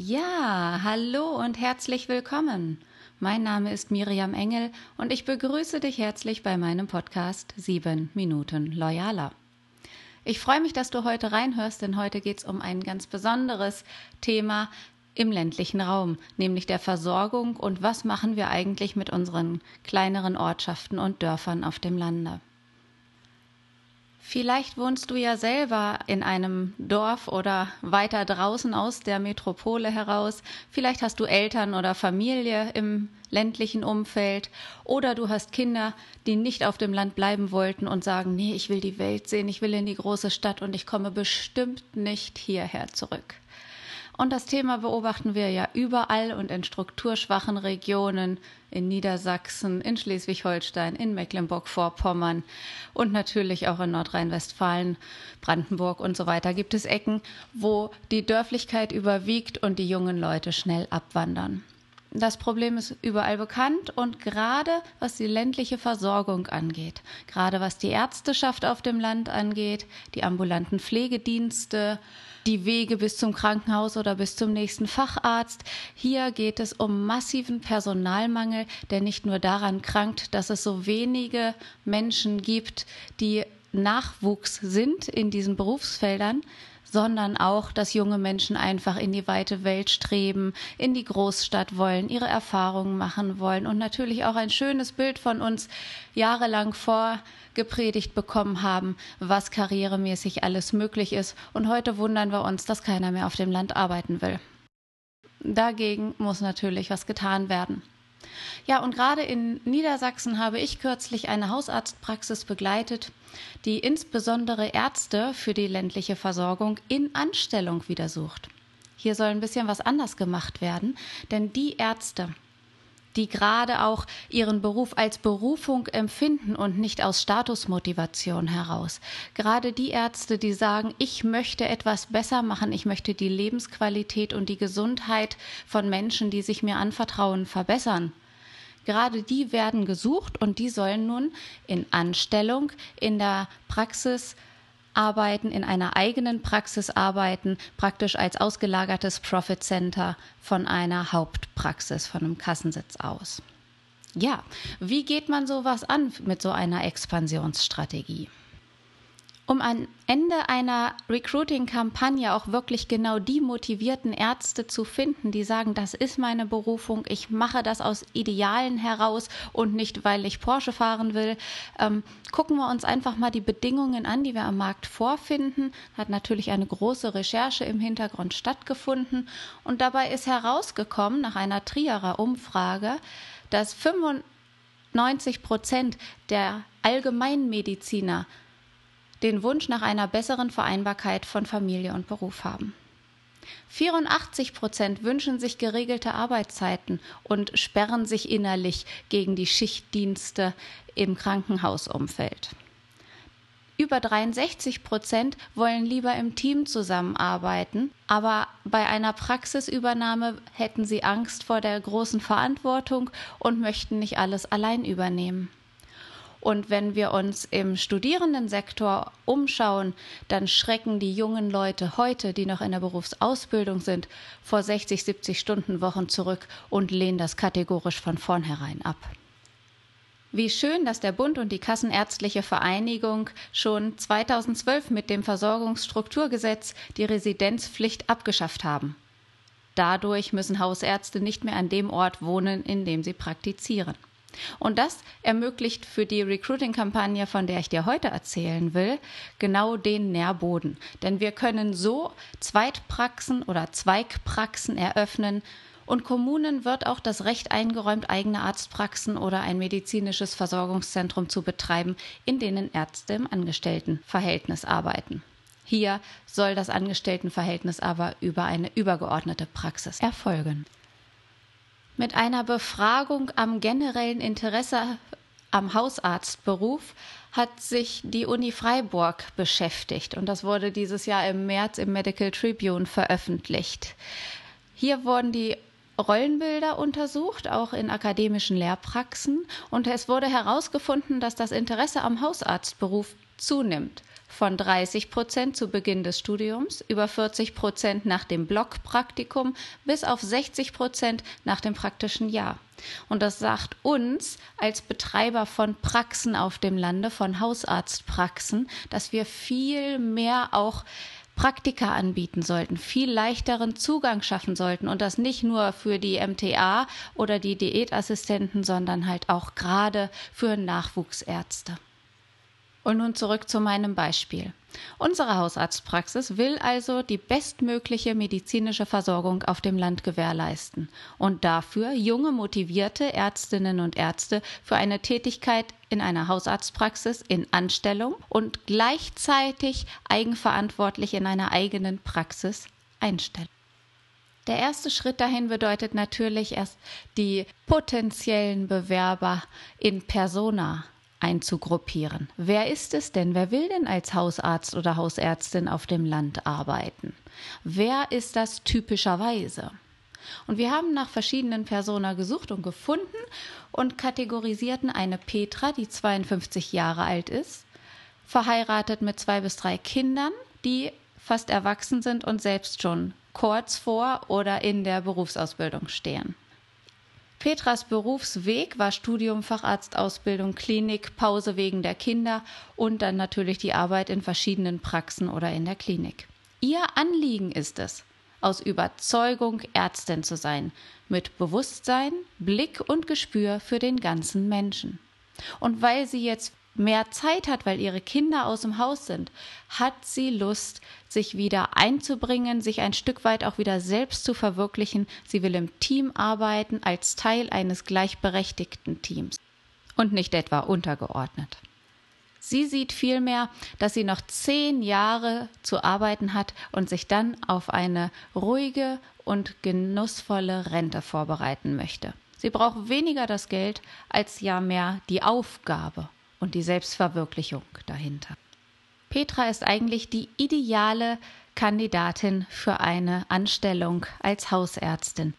Ja, hallo und herzlich willkommen. Mein Name ist Miriam Engel und ich begrüße dich herzlich bei meinem Podcast 7 Minuten Loyaler. Ich freue mich, dass du heute reinhörst, denn heute geht es um ein ganz besonderes Thema im ländlichen Raum, nämlich der Versorgung und was machen wir eigentlich mit unseren kleineren Ortschaften und Dörfern auf dem Lande. Vielleicht wohnst du ja selber in einem Dorf oder weiter draußen aus der Metropole heraus. Vielleicht hast du Eltern oder Familie im ländlichen Umfeld oder du hast Kinder, die nicht auf dem Land bleiben wollten und sagen, nee, ich will die Welt sehen, ich will in die große Stadt und ich komme bestimmt nicht hierher zurück. Und das Thema beobachten wir ja überall und in strukturschwachen Regionen, in Niedersachsen, in Schleswig-Holstein, in Mecklenburg-Vorpommern und natürlich auch in Nordrhein-Westfalen, Brandenburg und so weiter gibt es Ecken, wo die Dörflichkeit überwiegt und die jungen Leute schnell abwandern. Das Problem ist überall bekannt und gerade was die ländliche Versorgung angeht, gerade was die Ärzteschaft auf dem Land angeht, die ambulanten Pflegedienste, die Wege bis zum Krankenhaus oder bis zum nächsten Facharzt. Hier geht es um massiven Personalmangel, der nicht nur daran krankt, dass es so wenige Menschen gibt, die Nachwuchs sind in diesen Berufsfeldern, sondern auch, dass junge Menschen einfach in die weite Welt streben, in die Großstadt wollen, ihre Erfahrungen machen wollen und natürlich auch ein schönes Bild von uns jahrelang vorgepredigt bekommen haben, was karrieremäßig alles möglich ist. Und heute wundern wir uns, dass keiner mehr auf dem Land arbeiten will. Dagegen muss natürlich was getan werden. Ja, und gerade in Niedersachsen habe ich kürzlich eine Hausarztpraxis begleitet, die insbesondere Ärzte für die ländliche Versorgung in Anstellung wieder sucht. Hier soll ein bisschen was anders gemacht werden, denn die Ärzte, die gerade auch ihren Beruf als Berufung empfinden und nicht aus Statusmotivation heraus. Gerade die Ärzte, die sagen, ich möchte etwas besser machen, ich möchte die Lebensqualität und die Gesundheit von Menschen, die sich mir anvertrauen, verbessern. Gerade die werden gesucht und die sollen nun in Anstellung in der Praxis arbeiten, in einer eigenen Praxis arbeiten, praktisch als ausgelagertes Profit Center von einer Hauptpraxis, von einem Kassensitz aus. Ja, wie geht man sowas an mit so einer Expansionsstrategie? Um am Ende einer Recruiting-Kampagne auch wirklich genau die motivierten Ärzte zu finden, die sagen, das ist meine Berufung, ich mache das aus Idealen heraus und nicht, weil ich Porsche fahren will, ähm, gucken wir uns einfach mal die Bedingungen an, die wir am Markt vorfinden. Hat natürlich eine große Recherche im Hintergrund stattgefunden und dabei ist herausgekommen, nach einer Trierer Umfrage, dass 95 Prozent der Allgemeinmediziner den Wunsch nach einer besseren Vereinbarkeit von Familie und Beruf haben. 84 Prozent wünschen sich geregelte Arbeitszeiten und sperren sich innerlich gegen die Schichtdienste im Krankenhausumfeld. Über 63 Prozent wollen lieber im Team zusammenarbeiten, aber bei einer Praxisübernahme hätten sie Angst vor der großen Verantwortung und möchten nicht alles allein übernehmen. Und wenn wir uns im Studierendensektor umschauen, dann schrecken die jungen Leute heute, die noch in der Berufsausbildung sind, vor 60, 70 Stunden Wochen zurück und lehnen das kategorisch von vornherein ab. Wie schön, dass der Bund und die Kassenärztliche Vereinigung schon 2012 mit dem Versorgungsstrukturgesetz die Residenzpflicht abgeschafft haben. Dadurch müssen Hausärzte nicht mehr an dem Ort wohnen, in dem sie praktizieren. Und das ermöglicht für die Recruiting-Kampagne, von der ich dir heute erzählen will, genau den Nährboden. Denn wir können so Zweitpraxen oder Zweigpraxen eröffnen, und Kommunen wird auch das Recht eingeräumt, eigene Arztpraxen oder ein medizinisches Versorgungszentrum zu betreiben, in denen Ärzte im Angestelltenverhältnis arbeiten. Hier soll das Angestelltenverhältnis aber über eine übergeordnete Praxis erfolgen mit einer Befragung am generellen Interesse am Hausarztberuf hat sich die Uni Freiburg beschäftigt und das wurde dieses Jahr im März im Medical Tribune veröffentlicht. Hier wurden die Rollenbilder untersucht, auch in akademischen Lehrpraxen und es wurde herausgefunden, dass das Interesse am Hausarztberuf zunimmt. Von 30 Prozent zu Beginn des Studiums, über 40 Prozent nach dem Blockpraktikum bis auf 60 Prozent nach dem praktischen Jahr. Und das sagt uns als Betreiber von Praxen auf dem Lande, von Hausarztpraxen, dass wir viel mehr auch Praktika anbieten sollten, viel leichteren Zugang schaffen sollten und das nicht nur für die MTA oder die Diätassistenten, sondern halt auch gerade für Nachwuchsärzte. Und nun zurück zu meinem Beispiel. Unsere Hausarztpraxis will also die bestmögliche medizinische Versorgung auf dem Land gewährleisten und dafür junge, motivierte Ärztinnen und Ärzte für eine Tätigkeit in einer Hausarztpraxis in Anstellung und gleichzeitig eigenverantwortlich in einer eigenen Praxis einstellen. Der erste Schritt dahin bedeutet natürlich erst die potenziellen Bewerber in Persona einzugruppieren. Wer ist es denn? Wer will denn als Hausarzt oder Hausärztin auf dem Land arbeiten? Wer ist das typischerweise? Und wir haben nach verschiedenen Persona gesucht und gefunden und kategorisierten eine Petra, die 52 Jahre alt ist, verheiratet mit zwei bis drei Kindern, die fast erwachsen sind und selbst schon kurz vor oder in der Berufsausbildung stehen. Petras Berufsweg war Studium, Facharztausbildung, Klinik, Pause wegen der Kinder und dann natürlich die Arbeit in verschiedenen Praxen oder in der Klinik. Ihr Anliegen ist es, aus Überzeugung Ärztin zu sein, mit Bewusstsein, Blick und Gespür für den ganzen Menschen. Und weil sie jetzt mehr Zeit hat, weil ihre Kinder aus dem Haus sind, hat sie Lust, sich wieder einzubringen, sich ein Stück weit auch wieder selbst zu verwirklichen. Sie will im Team arbeiten, als Teil eines gleichberechtigten Teams und nicht etwa untergeordnet. Sie sieht vielmehr, dass sie noch zehn Jahre zu arbeiten hat und sich dann auf eine ruhige und genussvolle Rente vorbereiten möchte. Sie braucht weniger das Geld als ja mehr die Aufgabe und die Selbstverwirklichung dahinter. Petra ist eigentlich die ideale Kandidatin für eine Anstellung als Hausärztin.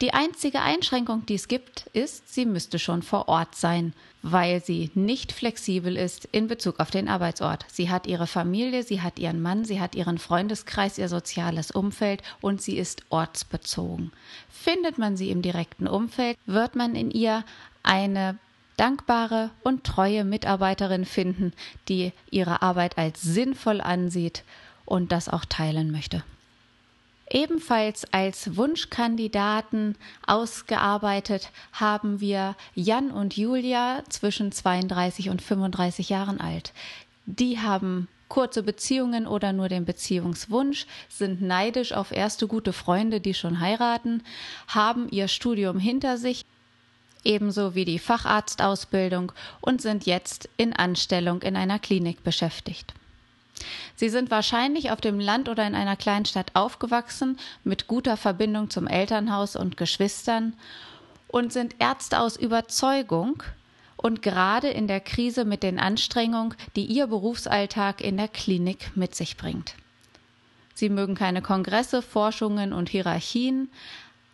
Die einzige Einschränkung, die es gibt, ist, sie müsste schon vor Ort sein, weil sie nicht flexibel ist in Bezug auf den Arbeitsort. Sie hat ihre Familie, sie hat ihren Mann, sie hat ihren Freundeskreis, ihr soziales Umfeld und sie ist ortsbezogen. Findet man sie im direkten Umfeld, wird man in ihr eine dankbare und treue Mitarbeiterin finden, die ihre Arbeit als sinnvoll ansieht und das auch teilen möchte. Ebenfalls als Wunschkandidaten ausgearbeitet haben wir Jan und Julia zwischen 32 und 35 Jahren alt. Die haben kurze Beziehungen oder nur den Beziehungswunsch, sind neidisch auf erste gute Freunde, die schon heiraten, haben ihr Studium hinter sich ebenso wie die Facharztausbildung und sind jetzt in Anstellung in einer Klinik beschäftigt. Sie sind wahrscheinlich auf dem Land oder in einer Kleinstadt aufgewachsen mit guter Verbindung zum Elternhaus und Geschwistern und sind Ärzte aus Überzeugung und gerade in der Krise mit den Anstrengungen, die ihr Berufsalltag in der Klinik mit sich bringt. Sie mögen keine Kongresse, Forschungen und Hierarchien,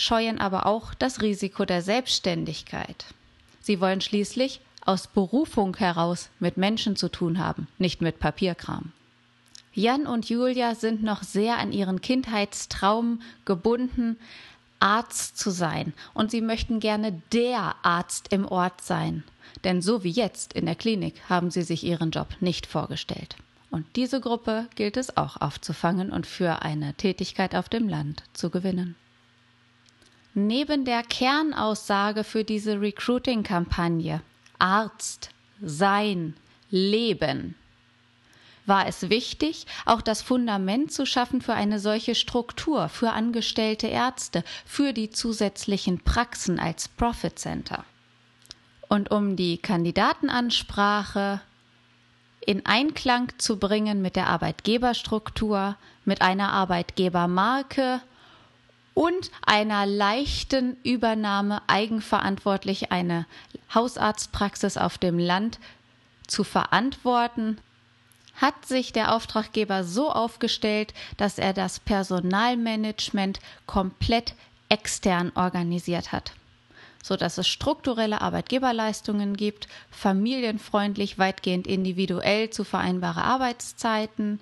scheuen aber auch das Risiko der Selbstständigkeit. Sie wollen schließlich aus Berufung heraus mit Menschen zu tun haben, nicht mit Papierkram. Jan und Julia sind noch sehr an ihren Kindheitstraum gebunden, Arzt zu sein, und sie möchten gerne der Arzt im Ort sein. Denn so wie jetzt in der Klinik haben sie sich ihren Job nicht vorgestellt. Und diese Gruppe gilt es auch aufzufangen und für eine Tätigkeit auf dem Land zu gewinnen. Neben der Kernaussage für diese Recruiting-Kampagne Arzt, Sein, Leben war es wichtig, auch das Fundament zu schaffen für eine solche Struktur, für angestellte Ärzte, für die zusätzlichen Praxen als Profit Center. Und um die Kandidatenansprache in Einklang zu bringen mit der Arbeitgeberstruktur, mit einer Arbeitgebermarke und einer leichten Übernahme eigenverantwortlich eine Hausarztpraxis auf dem Land zu verantworten, hat sich der Auftraggeber so aufgestellt, dass er das Personalmanagement komplett extern organisiert hat. sodass es strukturelle Arbeitgeberleistungen gibt, familienfreundlich, weitgehend individuell zu vereinbare Arbeitszeiten,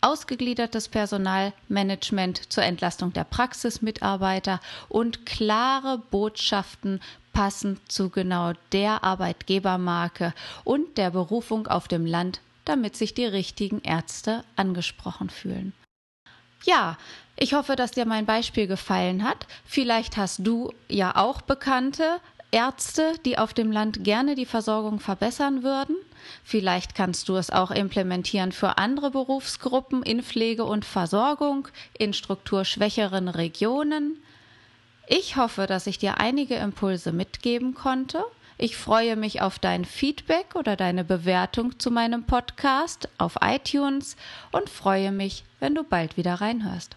ausgegliedertes Personalmanagement zur Entlastung der Praxismitarbeiter und klare Botschaften passend zu genau der Arbeitgebermarke und der Berufung auf dem Land, damit sich die richtigen Ärzte angesprochen fühlen. Ja, ich hoffe, dass dir mein Beispiel gefallen hat. Vielleicht hast du ja auch Bekannte, Ärzte, die auf dem Land gerne die Versorgung verbessern würden. Vielleicht kannst du es auch implementieren für andere Berufsgruppen in Pflege und Versorgung in strukturschwächeren Regionen. Ich hoffe, dass ich dir einige Impulse mitgeben konnte. Ich freue mich auf dein Feedback oder deine Bewertung zu meinem Podcast auf iTunes und freue mich, wenn du bald wieder reinhörst.